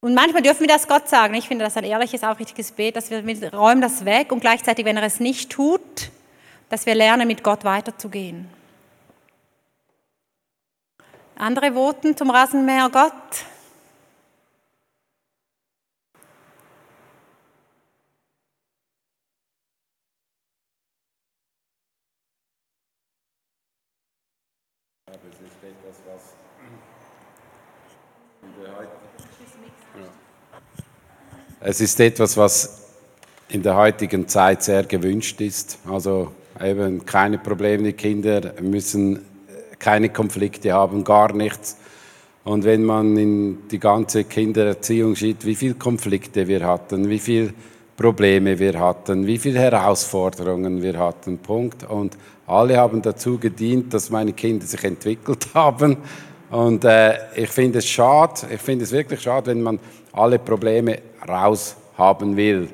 B: und manchmal dürfen wir das Gott sagen. Ich finde das ein ehrliches, aufrichtiges Gebet, dass wir räumen das weg und gleichzeitig, wenn er es nicht tut, dass wir lernen, mit Gott weiterzugehen. Andere Voten zum Rasenmäher Gott?
C: Es ist etwas, was in der heutigen Zeit sehr gewünscht ist. Also eben keine Probleme, die Kinder müssen keine Konflikte haben, gar nichts. Und wenn man in die ganze Kindererziehung sieht, wie viele Konflikte wir hatten, wie viele Probleme wir hatten, wie viele Herausforderungen wir hatten, Punkt. Und alle haben dazu gedient, dass meine Kinder sich entwickelt haben. Und äh, ich finde es schade, ich finde es wirklich schade, wenn man alle Probleme raus haben will.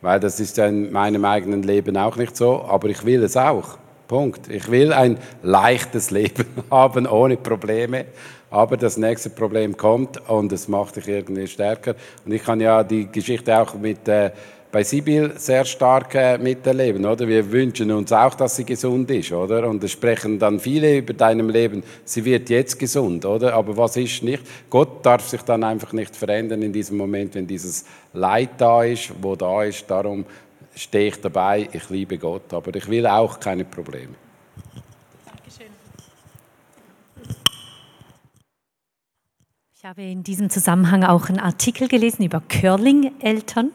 C: Weil das ist ja in meinem eigenen Leben auch nicht so, aber ich will es auch. Punkt. Ich will ein leichtes Leben haben, ohne Probleme. Aber das nächste Problem kommt und es macht dich irgendwie stärker. Und ich kann ja die Geschichte auch mit äh, bei Sibyl sehr stark äh, miterleben, oder? Wir wünschen uns auch, dass sie gesund ist, oder? Und es sprechen dann viele über deinem Leben, sie wird jetzt gesund, oder? Aber was ist nicht? Gott darf sich dann einfach nicht verändern in diesem Moment, wenn dieses Leid da ist, wo da ist. Darum stehe ich dabei, ich liebe Gott, aber ich will auch keine Probleme.
D: Ich habe in diesem Zusammenhang auch einen Artikel gelesen über Curling-Eltern.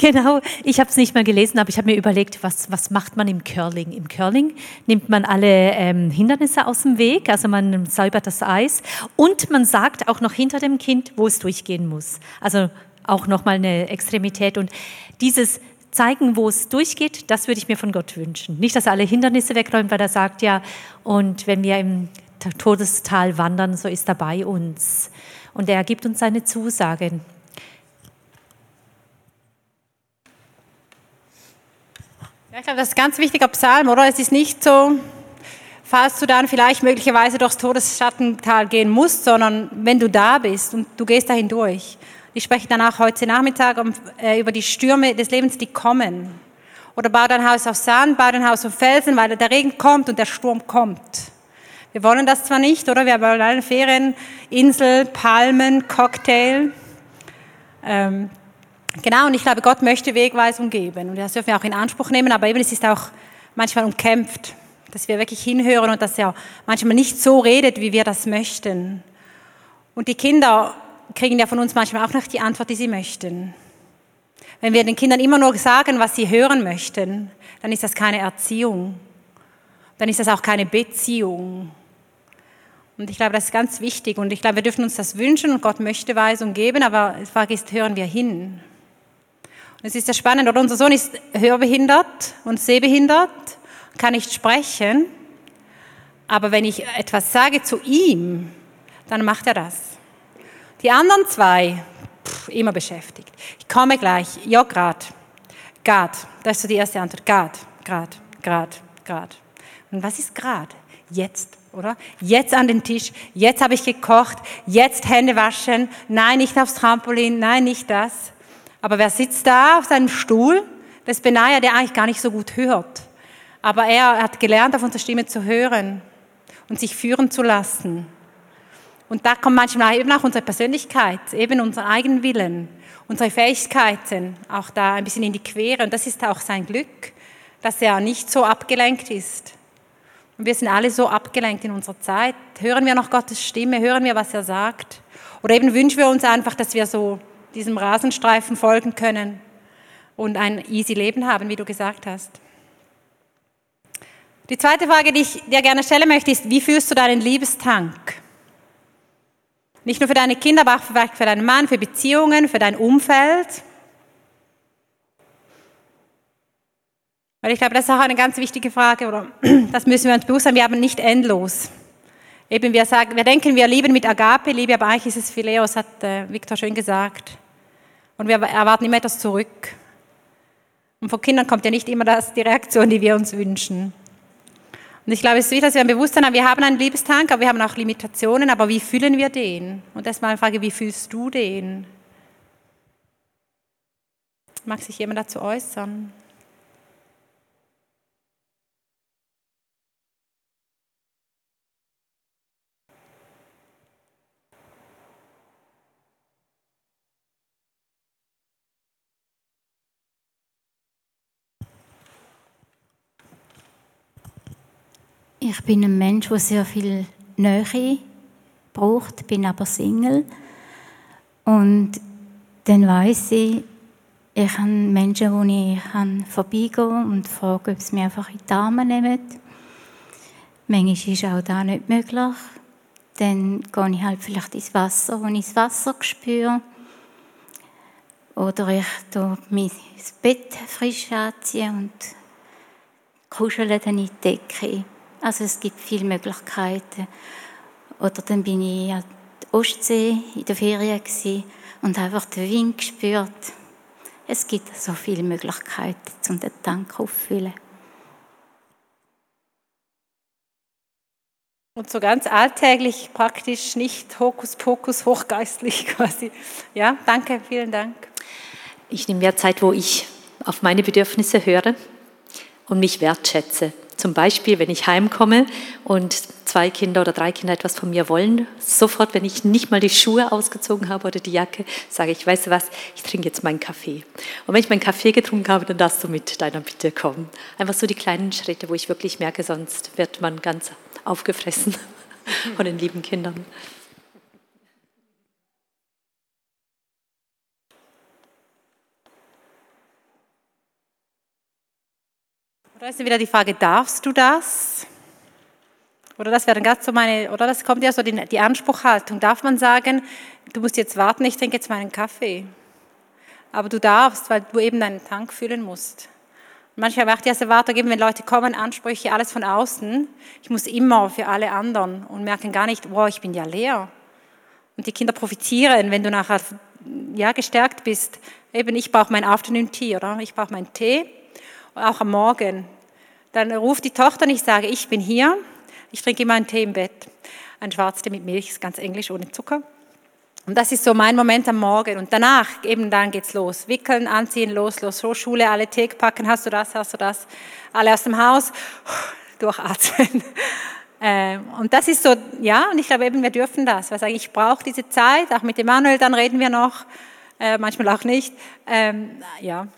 D: Genau, ich habe es nicht mal gelesen, aber ich habe mir überlegt, was, was macht man im Curling? Im Curling nimmt man alle ähm, Hindernisse aus dem Weg, also man säubert das Eis und man sagt auch noch hinter dem Kind, wo es durchgehen muss. Also auch nochmal eine Extremität und dieses zeigen, wo es durchgeht, das würde ich mir von Gott wünschen. Nicht, dass er alle Hindernisse wegräumt, weil er sagt ja, und wenn wir im Todestal wandern, so ist er bei uns. Und er gibt uns seine Zusagen.
B: Ich glaube, das ist ein ganz wichtiger Psalm, oder? Es ist nicht so, falls du dann vielleicht möglicherweise durchs Todesschattental gehen musst, sondern wenn du da bist und du gehst dahin durch. Ich spreche dann auch heute Nachmittag um, äh, über die Stürme des Lebens, die kommen. Oder bau dein Haus auf Sand, bau dein Haus auf Felsen, weil der Regen kommt und der Sturm kommt. Wir wollen das zwar nicht, oder? Wir wollen eine Ferien, Insel, Palmen, Cocktail. Ähm, Genau, und ich glaube, Gott möchte Wegweisung geben. Und das dürfen wir auch in Anspruch nehmen, aber eben es ist auch manchmal umkämpft, dass wir wirklich hinhören und dass er manchmal nicht so redet, wie wir das möchten. Und die Kinder kriegen ja von uns manchmal auch noch die Antwort, die sie möchten. Wenn wir den Kindern immer nur sagen, was sie hören möchten, dann ist das keine Erziehung. Dann ist das auch keine Beziehung. Und ich glaube, das ist ganz wichtig. Und ich glaube, wir dürfen uns das wünschen und Gott möchte Weisung geben, aber die Frage ist, hören wir hin? Es ist ja spannend, oder? Unser Sohn ist hörbehindert und sehbehindert, kann nicht sprechen. Aber wenn ich etwas sage zu ihm, dann macht er das. Die anderen zwei, pff, immer beschäftigt. Ich komme gleich. Ja, grad. Grad. Das ist so die erste Antwort. Grad, grad, grad, grad. Und was ist grad? Jetzt, oder? Jetzt an den Tisch. Jetzt habe ich gekocht. Jetzt Hände waschen. Nein, nicht aufs Trampolin. Nein, nicht das. Aber wer sitzt da auf seinem Stuhl? Das ist Benaja, der eigentlich gar nicht so gut hört. Aber er hat gelernt, auf unsere Stimme zu hören und sich führen zu lassen. Und da kommt manchmal eben auch unsere Persönlichkeit, eben unser eigenen Willen, unsere Fähigkeiten auch da ein bisschen in die Quere. Und das ist auch sein Glück, dass er nicht so abgelenkt ist. Und wir sind alle so abgelenkt in unserer Zeit. Hören wir noch Gottes Stimme? Hören wir, was er sagt? Oder eben wünschen wir uns einfach, dass wir so diesem Rasenstreifen folgen können und ein easy Leben haben, wie du gesagt hast. Die zweite Frage, die ich dir gerne stellen möchte, ist, wie fühlst du deinen Liebestank? Nicht nur für deine Kinder, aber auch vielleicht für deinen Mann, für Beziehungen, für dein Umfeld. Weil ich glaube, das ist auch eine ganz wichtige Frage, oder das müssen wir uns bewusst sein, wir haben nicht endlos. Eben, wir, sagen, wir denken, wir lieben mit Agape, Liebe, aber eigentlich ist es Phileos, hat äh, Viktor schön gesagt. Und wir erwarten immer etwas zurück. Und von Kindern kommt ja nicht immer das, die Reaktion, die wir uns wünschen. Und ich glaube, es ist wichtig, dass wir ein Bewusstsein haben, wir haben einen Liebestank, aber wir haben auch Limitationen, aber wie fühlen wir den? Und das ist mal eine Frage, wie fühlst du den? Mag sich jemand dazu äußern?
E: Ich bin ein Mensch, der sehr viel Nähe braucht, bin aber Single. Und dann weiß ich, ich habe Menschen, wo ich vorbeigehen und frage, ob sie mir einfach in die Arme nehmen. Manchmal ist auch das nicht möglich. Dann gehe ich halt vielleicht ins Wasser, wo ich das Wasser spüre. Oder ich tue mein Bett frisch anziehen und kuschele dann in die Decke. Also es gibt viele Möglichkeiten. Oder dann bin ich an der Ostsee in der Ferien und einfach den Wind gespürt. Es gibt so viele Möglichkeiten, um den Tank auffüllen.
B: Und so ganz alltäglich, praktisch nicht Hokuspokus, hochgeistlich quasi. Ja, danke, vielen Dank.
F: Ich nehme mehr Zeit, wo ich auf meine Bedürfnisse höre und mich wertschätze. Zum Beispiel, wenn ich heimkomme und zwei Kinder oder drei Kinder etwas von mir wollen, sofort, wenn ich nicht mal die Schuhe ausgezogen habe oder die Jacke, sage ich, weißt du was, ich trinke jetzt meinen Kaffee. Und wenn ich meinen Kaffee getrunken habe, dann darfst du mit deiner Bitte kommen. Einfach so die kleinen Schritte, wo ich wirklich merke, sonst wird man ganz aufgefressen von den lieben Kindern.
B: Oder ist wieder die Frage, darfst du das? Oder das wäre dann ganz so meine, oder das kommt ja so die, die Anspruchhaltung. Darf man sagen, du musst jetzt warten, ich trinke jetzt meinen Kaffee? Aber du darfst, weil du eben deinen Tank füllen musst. manchmal macht ja so weitergeben, wenn Leute kommen, Ansprüche, alles von außen. Ich muss immer für alle anderen und merken gar nicht, wow, ich bin ja leer. Und die Kinder profitieren, wenn du nachher ja, gestärkt bist. Eben, ich brauche mein Afternoon Tea, oder? Ich brauche meinen Tee auch am Morgen. Dann ruft die Tochter und ich sage, ich bin hier, ich trinke immer einen Tee im Bett. Ein Schwarztee mit Milch, ist ganz englisch, ohne Zucker. Und das ist so mein Moment am Morgen. Und danach, eben dann geht's los. Wickeln, anziehen, los, los, so Schule, alle Tee packen, hast du das, hast du das. Alle aus dem Haus, durchatmen. Ähm, und das ist so, ja, und ich glaube eben, wir dürfen das. Weil ich brauche diese Zeit, auch mit Emanuel, dann reden wir noch, äh, manchmal auch nicht. Ähm, ja,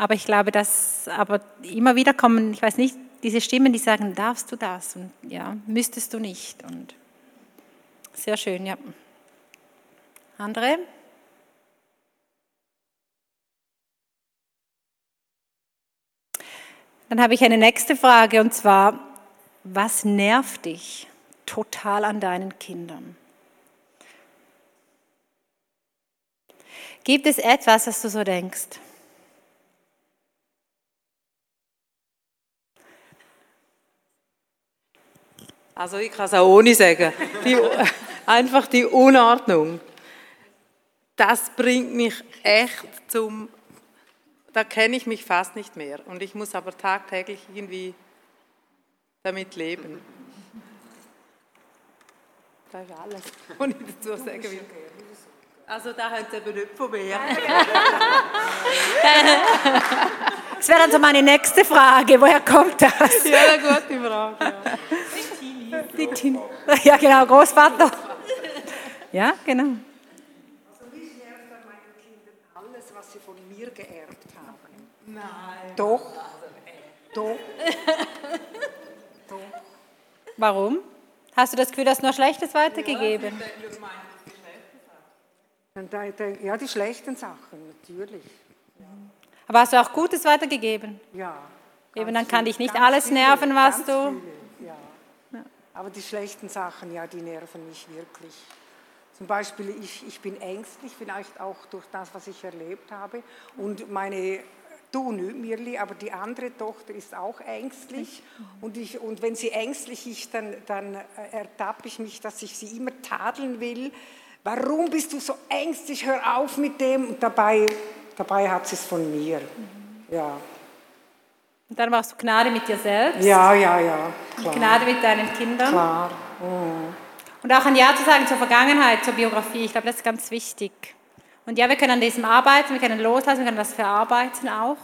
B: aber ich glaube, dass aber immer wieder kommen, ich weiß nicht, diese Stimmen, die sagen, darfst du das? Und ja, müsstest du nicht. Und sehr schön, ja. Andere? Dann habe ich eine nächste Frage und zwar, was nervt dich total an deinen Kindern? Gibt es etwas, was du so denkst?
G: Also ich kann es auch ohne sagen. Die, einfach die Unordnung. Das bringt mich echt zum, da kenne ich mich fast nicht mehr. Und ich muss aber tagtäglich irgendwie damit leben. Das ist alles, was ich dazu sagen will. Also da haben Sie eben nicht von mir.
B: das wäre dann so meine nächste Frage. Woher kommt das?
G: Ja, eine gute Frage. Ja.
B: Die Tine. Ja, genau, Großvater. Ja, genau.
H: Also mich nervt an meinen Kindern alles, was sie von mir geerbt haben.
G: Nein.
H: Doch. Doch. Doch.
B: Warum? Hast du das Gefühl, du hast nur Schlechtes weitergegeben?
H: Ja, die schlechten Sachen, natürlich.
B: Aber hast du auch Gutes weitergegeben?
H: Ja.
B: Eben, dann kann dich nicht alles viele, nerven, was du...
H: Aber die schlechten Sachen, ja, die nerven mich wirklich. Zum Beispiel, ich, ich bin ängstlich, vielleicht auch durch das, was ich erlebt habe. Und meine du Mirli, aber die andere Tochter ist auch ängstlich. Und, ich, und wenn sie ängstlich ist, dann, dann ertappe ich mich, dass ich sie immer tadeln will. Warum bist du so ängstlich? Hör auf mit dem. Und dabei, dabei hat sie es von mir. Ja.
B: Und dann machst du Gnade mit dir selbst.
H: Ja, ja, ja.
B: Klar. Gnade mit deinen Kindern.
H: Klar. Mhm.
B: Und auch ein Ja zu sagen zur Vergangenheit, zur Biografie. Ich glaube, das ist ganz wichtig. Und ja, wir können an diesem arbeiten, wir können loslassen, wir können das verarbeiten auch.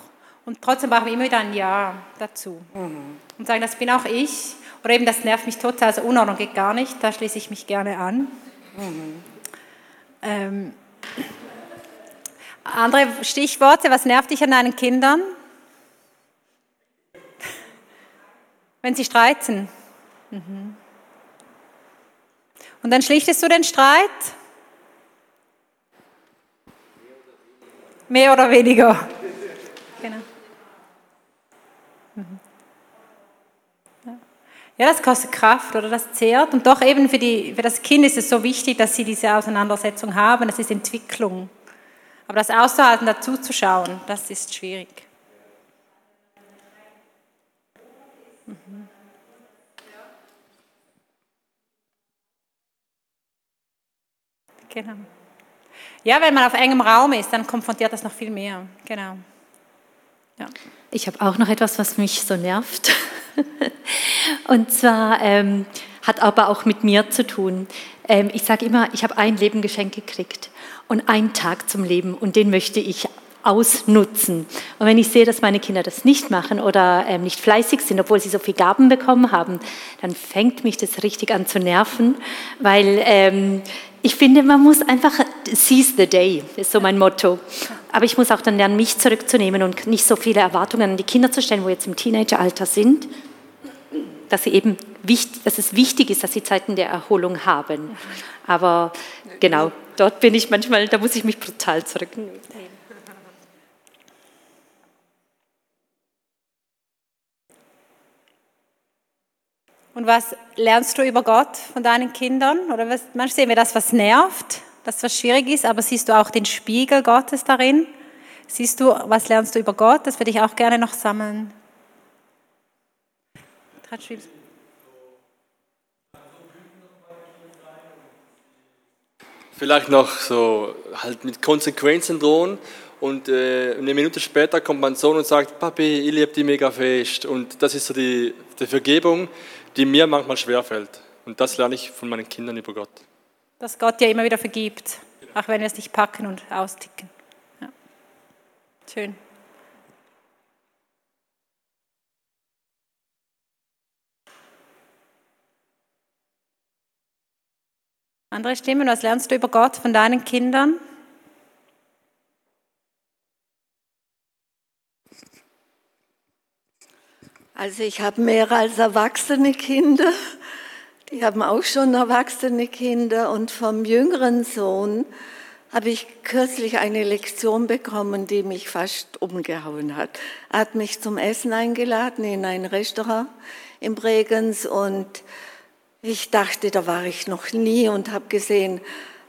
B: Und trotzdem brauchen wir immer wieder ein Ja dazu. Mhm. Und sagen, das bin auch ich. Oder eben, das nervt mich total, also Unordnung geht gar nicht, da schließe ich mich gerne an. Mhm. Ähm, andere Stichworte, was nervt dich an deinen Kindern? Wenn sie streiten. Mhm. Und dann schlichtest du den Streit? Mehr oder weniger. Genau. Mhm. Ja, das kostet Kraft oder das zehrt. Und doch eben für, die, für das Kind ist es so wichtig, dass sie diese Auseinandersetzung haben. Das ist Entwicklung. Aber das auszuhalten, dazu zu schauen, das ist schwierig. Mhm. Genau. Ja, wenn man auf engem Raum ist, dann konfrontiert das noch viel mehr. Genau.
F: Ja. Ich habe auch noch etwas, was mich so nervt. Und zwar ähm, hat aber auch mit mir zu tun. Ähm, ich sage immer, ich habe ein Leben geschenkt gekriegt und einen Tag zum Leben und den möchte ich ausnutzen. Und wenn ich sehe, dass meine Kinder das nicht machen oder ähm, nicht fleißig sind, obwohl sie so viele Gaben bekommen haben, dann fängt mich das richtig an zu nerven, weil ähm, ich finde, man muss einfach seize the day, ist so mein Motto. Aber ich muss auch dann lernen, mich zurückzunehmen und nicht so viele Erwartungen an die Kinder zu stellen, wo jetzt im Teenageralter sind, dass sie eben wichtig, dass es wichtig ist, dass sie Zeiten der Erholung haben. Aber genau, dort bin ich manchmal, da muss ich mich brutal zurücknehmen.
B: Und was lernst du über Gott von deinen Kindern? Oder was, manchmal sehen wir das, was nervt, das was schwierig ist, aber siehst du auch den Spiegel Gottes darin? Siehst du, was lernst du über Gott? Das würde ich auch gerne noch sammeln.
I: Vielleicht noch so halt mit Konsequenzen drohen und äh, eine Minute später kommt mein Sohn und sagt, Papi, ich liebe dich mega fest und das ist so die, die Vergebung, die mir manchmal schwerfällt. Und das lerne ich von meinen Kindern über Gott.
B: Dass Gott ja immer wieder vergibt, auch wenn wir es nicht packen und austicken. Ja. Schön. Andere Stimmen, was lernst du über Gott von deinen Kindern?
J: Also ich habe mehr als erwachsene Kinder. Die haben auch schon erwachsene Kinder. Und vom jüngeren Sohn habe ich kürzlich eine Lektion bekommen, die mich fast umgehauen hat. Er hat mich zum Essen eingeladen in ein Restaurant in Bregenz und ich dachte, da war ich noch nie und habe gesehen,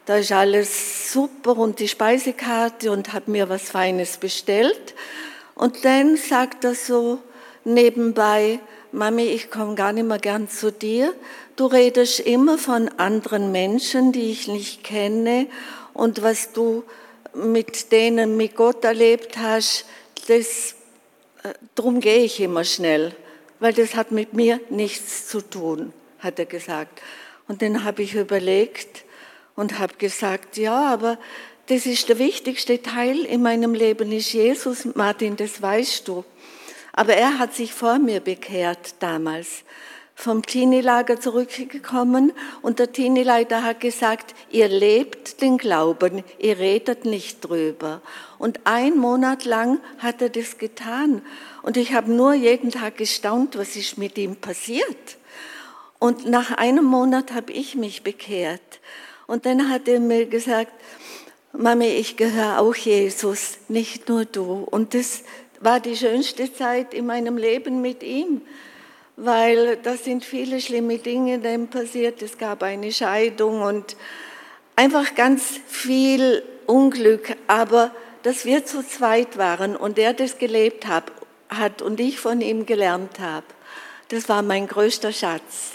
J: da ist alles super und die Speisekarte und habe mir was Feines bestellt. Und dann sagt er so, nebenbei, Mami, ich komme gar nicht mehr gern zu dir. Du redest immer von anderen Menschen, die ich nicht kenne und was du mit denen mit Gott erlebt hast, das, äh, darum gehe ich immer schnell, weil das hat mit mir nichts zu tun, hat er gesagt. Und dann habe ich überlegt und habe gesagt, ja, aber das ist der wichtigste Teil in meinem Leben, ist Jesus, Martin, das weißt du. Aber er hat sich vor mir bekehrt damals, vom Teenie-Lager zurückgekommen und der Teenie-Leiter hat gesagt, ihr lebt den Glauben, ihr redet nicht drüber. Und ein Monat lang hat er das getan und ich habe nur jeden Tag gestaunt, was ist mit ihm passiert. Und nach einem Monat habe ich mich bekehrt. Und dann hat er mir gesagt, Mami, ich gehöre auch Jesus, nicht nur du. Und das war die schönste Zeit in meinem Leben mit ihm, weil da sind viele schlimme Dinge dann passiert. Es gab eine Scheidung und einfach ganz viel Unglück, aber dass wir zu zweit waren und er das gelebt hat, hat und ich von ihm gelernt habe, das war mein größter Schatz.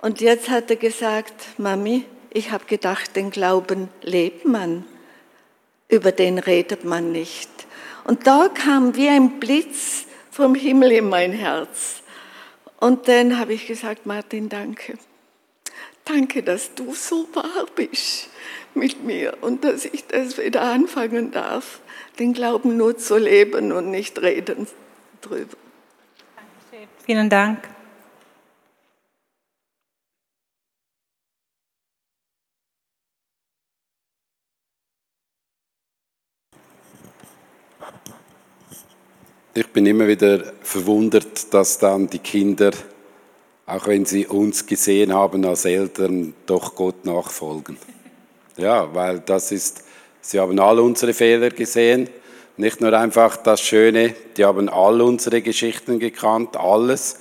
J: Und jetzt hat er gesagt, Mami, ich habe gedacht, den Glauben lebt man, über den redet man nicht. Und da kam wie ein Blitz vom Himmel in mein Herz. Und dann habe ich gesagt, Martin, danke. Danke, dass du so wahr bist mit mir und dass ich das wieder anfangen darf, den Glauben nur zu leben und nicht reden drüber.
B: Vielen Dank.
C: Ich bin immer wieder verwundert, dass dann die Kinder, auch wenn sie uns gesehen haben als Eltern, doch Gott nachfolgen. Ja, weil das ist, sie haben all unsere Fehler gesehen, nicht nur einfach das Schöne, die haben all unsere Geschichten gekannt, alles,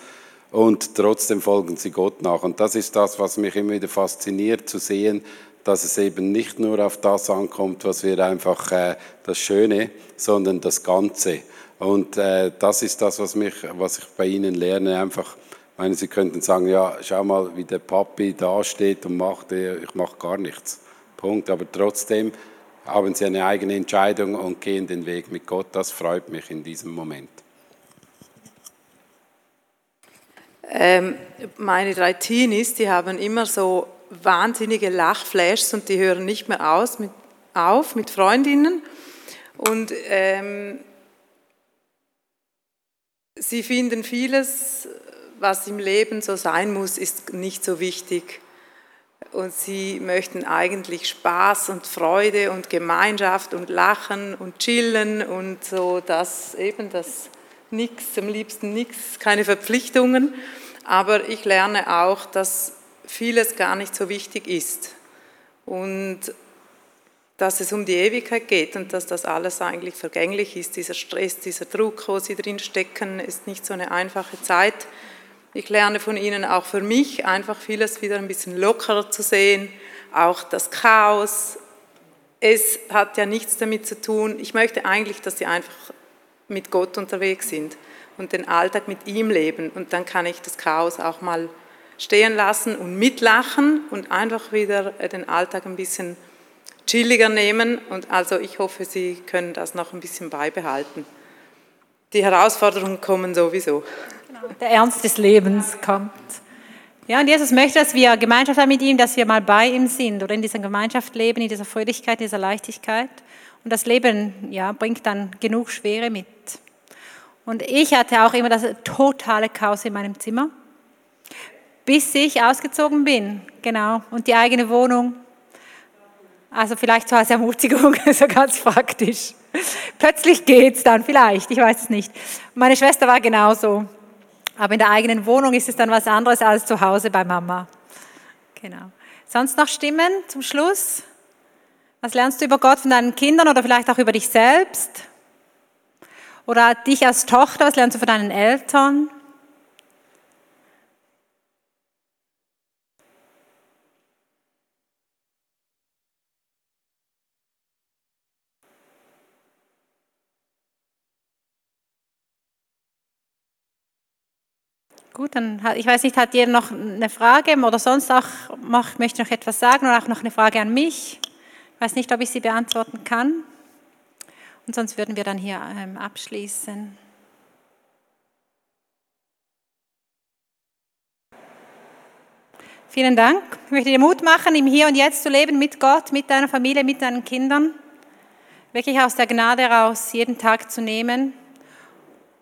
C: und trotzdem folgen sie Gott nach. Und das ist das, was mich immer wieder fasziniert, zu sehen, dass es eben nicht nur auf das ankommt, was wir einfach äh, das Schöne, sondern das Ganze. Und äh, das ist das, was, mich, was ich bei Ihnen lerne. Einfach, meine, Sie könnten sagen, ja, schau mal, wie der Papi da steht und macht, ich mache gar nichts. Punkt. Aber trotzdem haben Sie eine eigene Entscheidung und gehen den Weg mit Gott. Das freut mich in diesem Moment.
G: Ähm, meine drei Teenies, die haben immer so wahnsinnige Lachflashs und die hören nicht mehr aus mit, auf mit Freundinnen. Und ähm, Sie finden vieles, was im Leben so sein muss, ist nicht so wichtig. Und sie möchten eigentlich Spaß und Freude und Gemeinschaft und Lachen und Chillen und so das eben das nichts, am liebsten nichts, keine Verpflichtungen. Aber ich lerne auch, dass vieles gar nicht so wichtig ist. Und dass es um die Ewigkeit geht und dass das alles eigentlich vergänglich ist. Dieser Stress, dieser Druck, wo sie drin stecken, ist nicht so eine einfache Zeit. Ich lerne von ihnen auch für mich einfach vieles wieder ein bisschen lockerer zu sehen, auch das Chaos. Es hat ja nichts damit zu tun. Ich möchte eigentlich, dass sie einfach mit Gott unterwegs sind und den Alltag mit ihm leben. Und dann kann ich das Chaos auch mal stehen lassen und mitlachen und einfach wieder den Alltag ein bisschen chilliger nehmen. Und also ich hoffe, Sie können das noch ein bisschen beibehalten. Die Herausforderungen kommen sowieso.
B: Genau, der Ernst des Lebens kommt. Ja, und Jesus möchte, dass wir Gemeinschaft haben mit ihm, dass wir mal bei ihm sind oder in dieser Gemeinschaft leben, in dieser Fröhlichkeit, in dieser Leichtigkeit. Und das Leben ja, bringt dann genug Schwere mit. Und ich hatte auch immer das totale Chaos in meinem Zimmer, bis ich ausgezogen bin, genau, und die eigene Wohnung also vielleicht so als Ermutigung, so ganz praktisch. Plötzlich geht's dann, vielleicht, ich weiß es nicht. Meine Schwester war genauso. Aber in der eigenen Wohnung ist es dann was anderes als zu Hause bei Mama. Genau. Sonst noch Stimmen zum Schluss? Was lernst du über Gott von deinen Kindern oder vielleicht auch über dich selbst? Oder dich als Tochter, was lernst du von deinen Eltern? Gut, dann ich weiß nicht, hat jeder noch eine Frage oder sonst auch möchte noch etwas sagen oder auch noch eine Frage an mich. Ich weiß nicht, ob ich sie beantworten kann. Und sonst würden wir dann hier ähm, abschließen. Vielen Dank. Ich möchte dir Mut machen, im Hier und Jetzt zu leben mit Gott, mit deiner Familie, mit deinen Kindern. Wirklich aus der Gnade heraus jeden Tag zu nehmen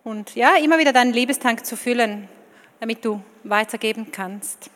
B: und ja, immer wieder deinen Liebestank zu füllen damit du weitergeben kannst.